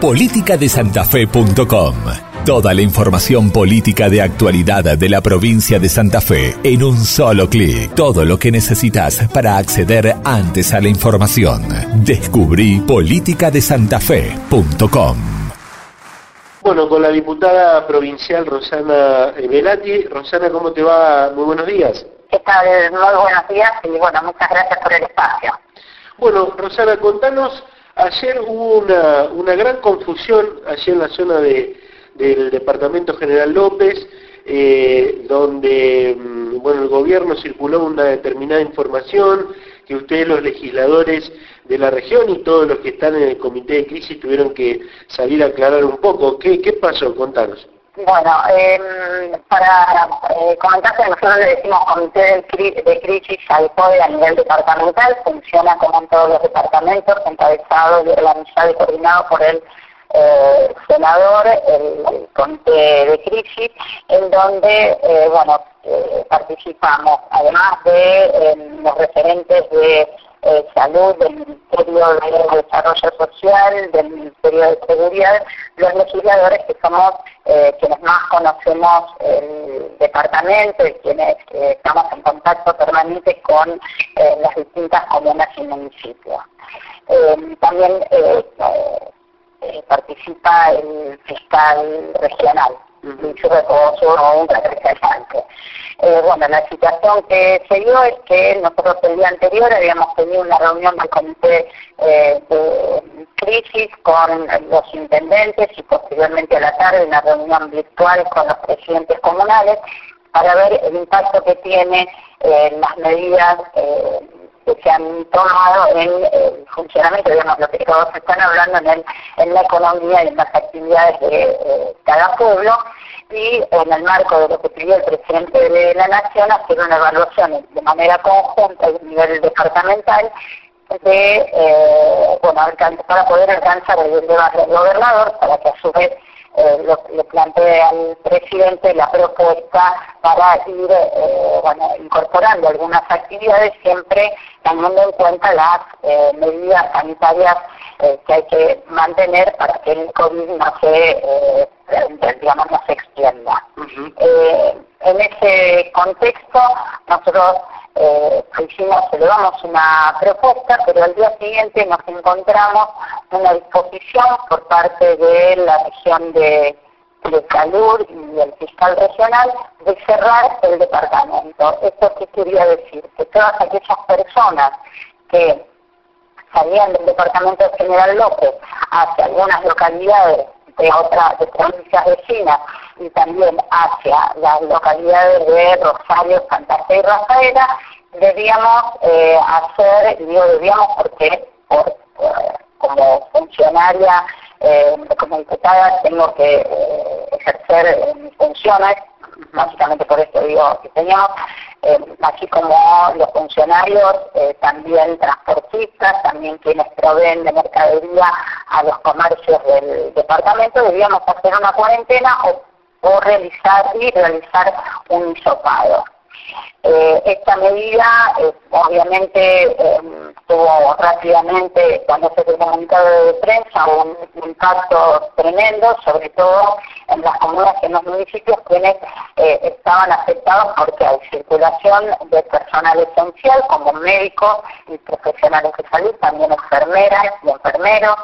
politicadesantafe.com. Toda la información política de actualidad de la provincia de Santa Fe en un solo clic. Todo lo que necesitas para acceder antes a la información. Descubrí politicadesantafe.com. Bueno, con la diputada provincial Rosana Velati. Rosana, ¿cómo te va? Muy buenos días. ¿Qué tal? Muy buenos días y bueno, muchas gracias por el espacio. Bueno, Rosana, contanos Ayer hubo una, gran confusión allí en la zona del Departamento General López, eh, donde mm, bueno, el gobierno circuló una determinada información que ustedes los legisladores de la región y todos los que están en el comité de crisis tuvieron que salir a aclarar un poco. ¿Qué, qué pasó? Contanos. Bueno, eh, para eh, que nosotros le decimos comité de, crisis al CODE a nivel departamental, funciona como en todos los departamentos, encabezado y organizado y coordinado por el eh, senador, el, comité de crisis, en donde, eh, bueno, eh, participamos, además de los referentes de eh, salud, del Ministerio de Desarrollo Social, del Ministerio de Seguridad, los legisladores que somos eh, quienes más conocemos el departamento y quienes eh, estamos en contacto permanente con las distintas comunas y municipios. también participa el fiscal regional, Lucho un representante. Eh, bueno, la situación que se dio es que nosotros el día anterior habíamos tenido una reunión del comité eh, de crisis con los intendentes y posteriormente a la tarde una reunión virtual con los presidentes comunales para ver el impacto que tiene eh, las medidas que se han tomado en el funcionamiento, digamos, lo que todos están hablando en, en la economía y en las actividades de cada pueblo y en el marco de lo que pidió el presidente de la Nación hacer una evaluación de manera conjunta y a nivel departamental de eh, bueno para poder alcanzar el debate del gobernador para que a su vez eh, le plantee al presidente la propuesta para ir eh, bueno, incorporando algunas actividades siempre teniendo en cuenta las eh, medidas sanitarias que hay que mantener para que el COVID no se digamos, no se extienda. eh, en ese contexto, nosotros eh, hicimos, elevamos una propuesta, pero al día siguiente nos encontramos una disposición por parte de la región de, de salud y el fiscal regional de cerrar el departamento. ¿Esto qué quería decir? Que todas aquellas personas que del departamento general López hacia algunas localidades de otras provincias vecinas y también hacia las localidades de Rosario, Santa Fe y Rafaela, debíamos eh, hacer, digo debíamos porque por, como funcionaria, eh, como diputada, tengo que eh, ejercer mis funciones, básicamente por esto digo que teníamos, eh, así como los funcionarios, eh, también transportistas, también quienes proveen de mercadería a los comercios del departamento, debíamos hacer una cuarentena o, o realizar y realizar un hisopado. Eh, esta medida, eh, obviamente, eh, tuvo rápidamente, cuando se comunicado de prensa, un, impacto tremendo, sobre todo en las comunas y en los municipios quienes estaban afectados porque hay circulación de personal esencial, como médicos y profesionales de salud, también enfermeras y enfermeros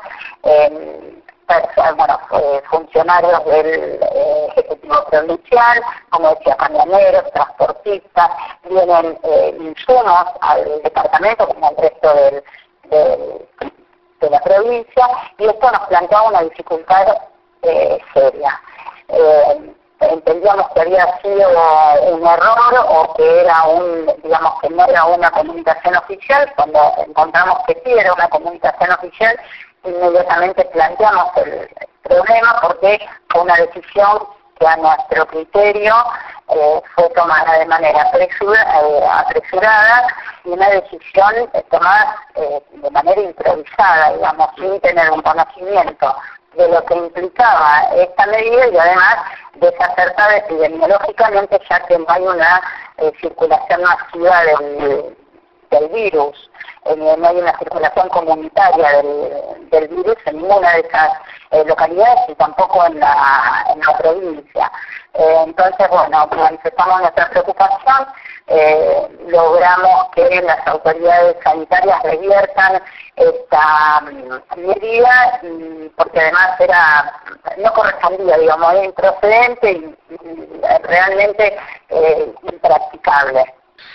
bueno, eh, funcionarios del eh, Ejecutivo Provincial, como decía, camioneros, transportistas, vienen eh, insumos al departamento como al resto del, de la provincia y esto nos planteaba una dificultad seria. entendíamos que había sido un error o que era un, digamos que no era una comunicación oficial, cuando encontramos que sí era una comunicación oficial, inmediatamente planteamos el problema porque fue una decisión que a nuestro criterio eh, fue tomada de manera eh, apresurada y una decisión eh, tomada de manera improvisada, digamos, sin tener un conocimiento de lo que implicaba esta medida y además desacertada epidemiológicamente ya que no hay una circulación masiva del, del virus no hay una circulación comunitaria del, virus en ninguna de esas localidades y tampoco en la, provincia. entonces, bueno, manifestamos nuestra preocupación eh, logramos que las autoridades sanitarias reviertan esta mm, medida porque además era no correspondía, digamos, era improcedente y, realmente eh, impracticable.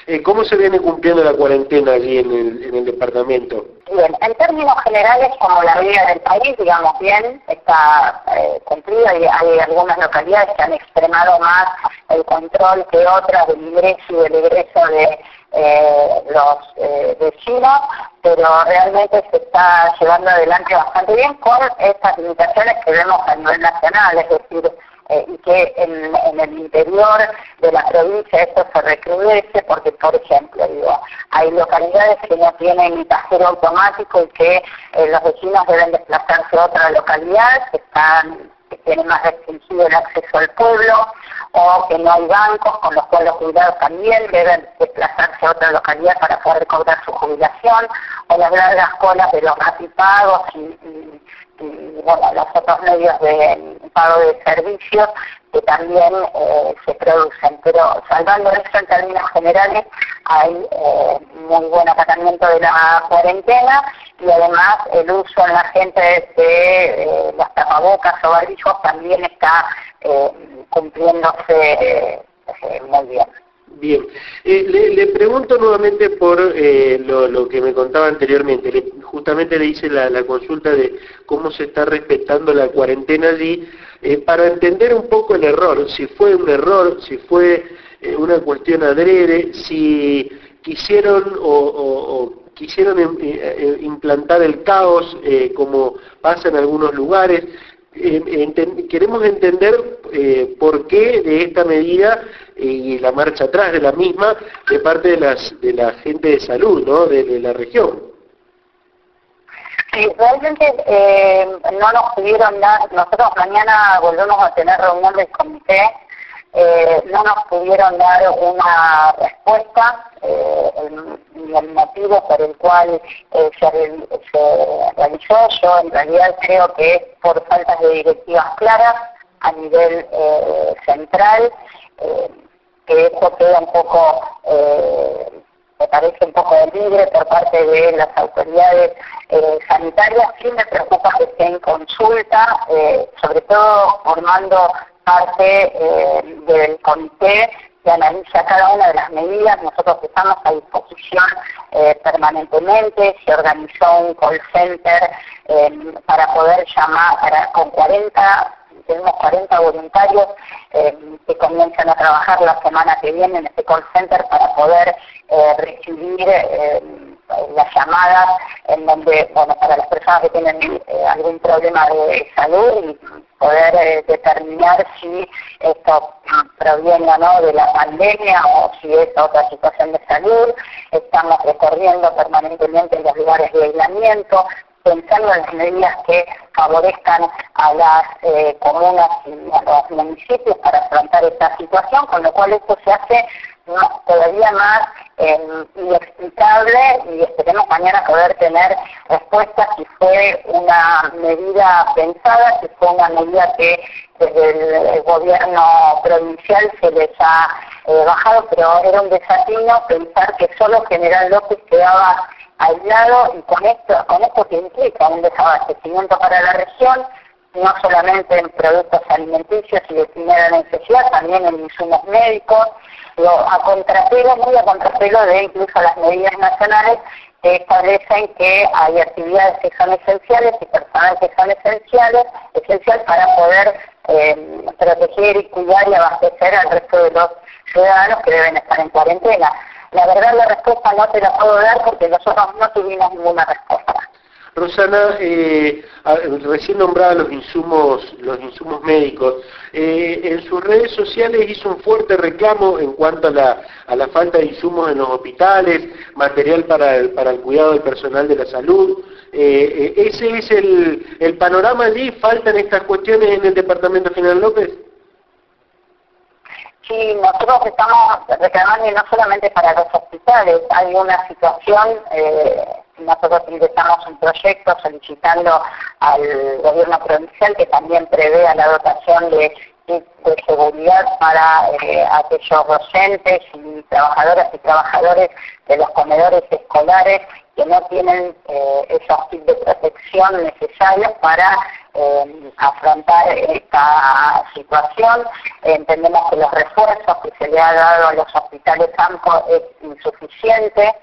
Eh, ¿Cómo se viene cumpliendo la cuarentena allí en el, en el departamento? Bien, en términos generales, como la vida del país, digamos bien, está eh, cumplida y hay algunas localidades que han extremado más el control que otras del ingreso y del egreso de eh, los eh, vecinos, pero realmente se está llevando adelante bastante bien con estas limitaciones que vemos a nivel nacional, es decir, eh, y que en, el interior de la provincia esto se recrudece porque, por ejemplo, digo, hay localidades que no tienen cajero automático y que eh, los vecinos deben desplazarse a otra localidad, que están que tienen más restringido el acceso al pueblo, o que no hay bancos, con los cuales los jubilados también deben desplazarse a otra localidad para poder cobrar su jubilación, o las largas colas de los rapipagos y, y y bueno, los otros medios de pago de servicios que también eh, se producen. Pero salvando eso en términos generales, hay eh, muy buen acatamiento de la cuarentena y además el uso en la gente de eh, las tapabocas o barbijos también está cumpliéndose muy bien. Bien, eh, le, pregunto nuevamente por eh, lo, que me contaba anteriormente. justamente le hice la, consulta de cómo se está respetando la cuarentena allí, eh, para entender un poco el error, si fue un error, si fue una cuestión adrede, si quisieron o, quisieron implantar el caos como pasa en algunos lugares. Queremos entender por qué de esta medida y la marcha atrás de la misma de parte de, las, de la gente de salud ¿no? de, la región. Sí, realmente eh, no nos pudieron dar, nosotros mañana volvemos a tener reunión del comité, eh, no nos pudieron dar una respuesta, eh, el, el, motivo por el cual eh, se, se realizó, yo en realidad creo que por falta de directivas claras a nivel central, que eso queda un poco, eh, me parece un poco libre por parte de las autoridades eh, sanitarias. Sí me preocupa que esté en consulta, eh, sobre todo formando parte del comité que analiza cada una de las medidas. Nosotros estamos a disposición permanentemente. Se organizó un call center para poder llamar para, con 40 tenemos 40 voluntarios eh, que comienzan a trabajar la semana que viene en este call center para poder eh, recibir eh, las llamadas en donde, bueno, para las personas que tienen algún problema de salud y poder determinar si esto proviene o no de la pandemia o si es otra situación de salud. Estamos recorriendo permanentemente los lugares de aislamiento, pensando en las medidas que favorezcan a las eh, comunas y a los municipios para afrontar esta situación, con lo cual esto se hace todavía más eh, inexplicable y esperemos mañana poder tener respuestas si fue una medida pensada, si fue una medida que desde el, gobierno provincial se les ha eh, bajado, pero era un desafío pensar que solo General López quedaba aislado y con esto, con esto que implica un desabastecimiento para la región, no solamente en productos alimenticios y de primera necesidad, también en insumos médicos, a contrapelo, muy a contrapelo de incluso las medidas nacionales que establecen que hay actividades que son esenciales y personas que son esenciales, esencial para poder eh, proteger y cuidar y abastecer al resto de los ciudadanos que deben estar en cuarentena. La verdad la respuesta no te la puedo dar porque nosotros no tuvimos ninguna respuesta. Rosana, eh, recién nombraba los insumos, los insumos médicos. Eh, en sus redes sociales hizo un fuerte reclamo en cuanto a la, a la falta de insumos en los hospitales, material para el, para el cuidado del personal de la salud. Eh, eh ¿Ese es el, el panorama allí? ¿Faltan estas cuestiones en el Departamento General López? Sí, nosotros estamos reclamando y no solamente para los hospitales, hay una situación eh, nosotros ingresamos un proyecto solicitando al gobierno provincial que también prevea la dotación de de seguridad para eh, aquellos docentes y trabajadoras y trabajadores de los comedores escolares que no tienen eh, esos kits de protección necesarios para eh, afrontar esta situación. Entendemos que los refuerzos que se le ha dado a los hospitales AMCO es insuficiente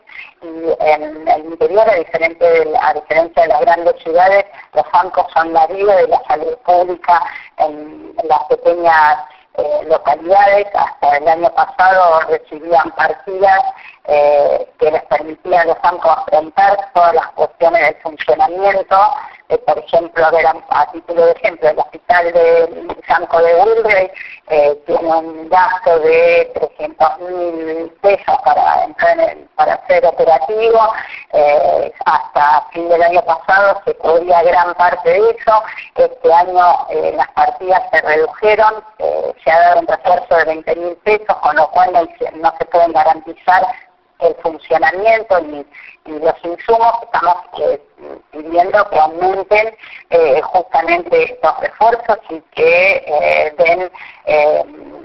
y en el interior, a, diferente a diferencia de las grandes ciudades, los bancos son la vida de la salud pública en, las pequeñas eh, localidades. Hasta el año pasado recibían partidas eh, que les permitían a los bancos afrontar todas las cuestiones del funcionamiento eh, por ejemplo, a, título de ejemplo, el hospital de Sanco de Wilbrey eh, tiene un gasto de 300 mil pesos para entrar para ser operativo. Eh, hasta fin del año pasado se cubría gran parte de eso. Este año las partidas se redujeron, se ha dado un refuerzo de 20 mil pesos, con lo cual no se pueden garantizar el funcionamiento y, los insumos, estamos eh, pidiendo que aumenten eh, justamente estos refuerzos y que eh, den,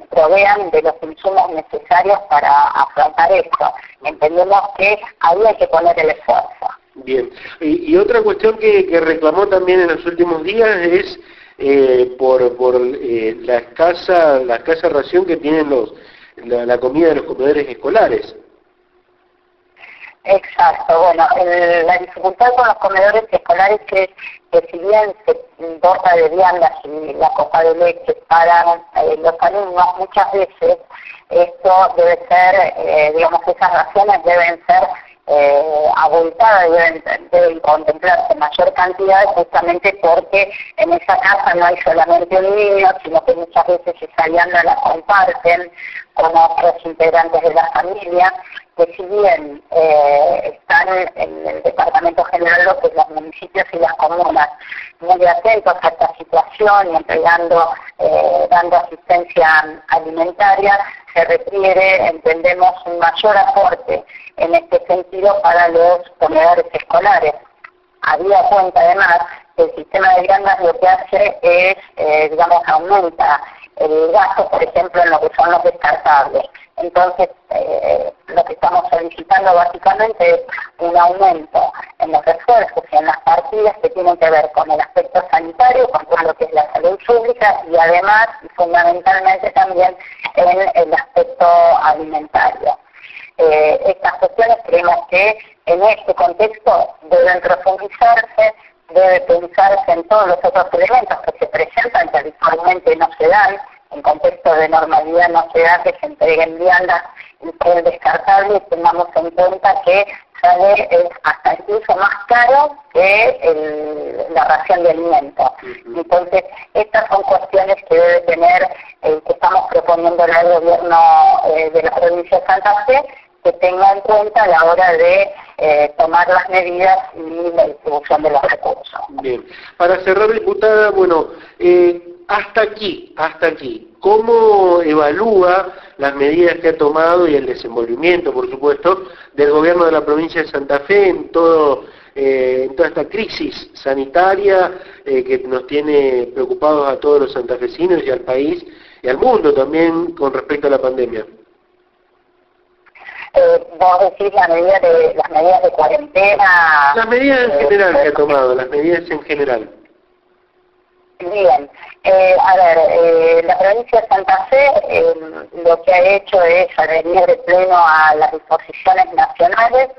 provean de los insumos necesarios para afrontar esto. Entendemos que ahí hay que poner el esfuerzo. Bien, y, otra cuestión que, reclamó también en los últimos días es por, por la escasa la escasa ración que tienen los la comida de los comedores escolares. Exacto, bueno, la dificultad con los comedores escolares es que si bien se dota de viandas y la copa de leche para eh, los alumnos, muchas veces esto debe ser, eh, digamos, esas raciones deben ser eh, abultadas, deben, deben contemplarse mayor cantidad justamente porque en esa casa no hay solamente un niño, sino que muchas veces esa vianda la comparten con otros integrantes de la familia que si bien eh, están en el Departamento General que los municipios y las comunas muy atentos a esta situación y entregando, eh, dando asistencia alimentaria, se requiere, entendemos, un mayor aporte en este sentido para los comedores escolares. Había cuenta además que el sistema de viandas lo que hace es, eh, digamos, aumenta el gasto, por ejemplo, en lo que son los descartables. Entonces, eh, lo que estamos solicitando básicamente es un aumento en los esfuerzos y en las partidas que tienen que ver con el aspecto sanitario, con todo lo que es la salud pública y además, fundamentalmente también, en el aspecto alimentario. Eh, estas cuestiones creemos que en este contexto deben profundizarse, debe pensarse en todos los otros elementos que se presentan, que habitualmente no se dan, en contexto de normalidad no se da que se entreguen viandas y que es descartable, tengamos en cuenta que sale hasta incluso más caro que la ración de alimentos. Entonces, estas son cuestiones que debe tener, eh, que estamos proponiendo al gobierno eh, de la provincia de Santa Fe, que tenga en cuenta a la hora de eh, tomar las medidas y la distribución de los recursos. Bien. Para cerrar, diputada, bueno, eh, hasta aquí, hasta aquí, ¿cómo evalúa las medidas que ha tomado y el desenvolvimiento, por supuesto, del gobierno de la provincia de Santa Fe en todo eh, en toda esta crisis sanitaria eh, que nos tiene preocupados a todos los santafesinos y al país y al mundo también con respecto a la pandemia? Eh, vos decís la medida de, las medidas de cuarentena. Las medidas en general que ha tomado, las medidas en general. Bien, eh, a ver, eh, la provincia de Santa Fe eh, lo que ha hecho es adherir de pleno a las disposiciones nacionales.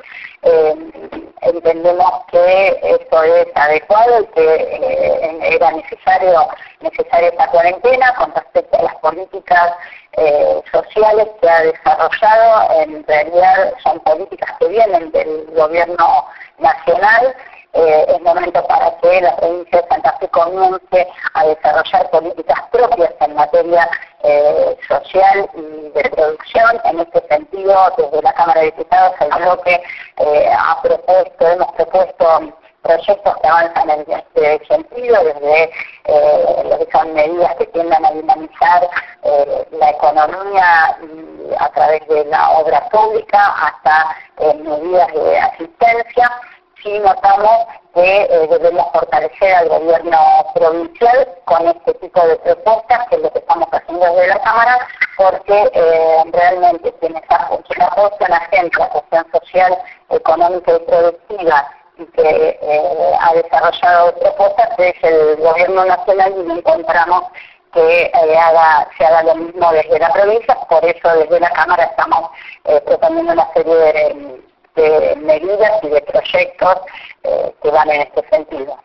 entendemos que esto es adecuado y que era necesario necesaria esta cuarentena con respecto a las políticas sociales que ha desarrollado. En realidad son políticas que vienen del gobierno nacional eh, es momento para que la provincia de Santa Fe comience a desarrollar políticas propias en materia eh, social y de producción. En este sentido, desde la Cámara de Diputados, el bloque eh, ha propuesto, hemos propuesto proyectos que avanzan en este sentido, desde eh, lo que son medidas que tiendan a dinamizar la economía a través de la obra pública hasta medidas de asistencia. Sí notamos que eh, debemos fortalecer al gobierno provincial con este tipo de propuestas, que es lo que estamos haciendo desde la Cámara, porque eh, realmente quienes apoyan a gente, la cuestión social, económica y productiva, y que eh, ha desarrollado propuestas es el gobierno nacional y encontramos que haga, se haga lo mismo desde la provincia, por eso desde la Cámara estamos proponiendo una serie de de medidas y de proyectos eh, que van en este sentido.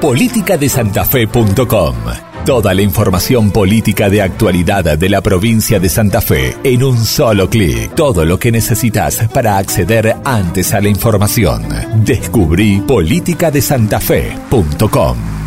Política de Santafe.com. Toda la información política de actualidad de la provincia de Santa Fe en un solo clic. Todo lo que necesitas para acceder antes a la información. Descubrí politicadesantafe.com.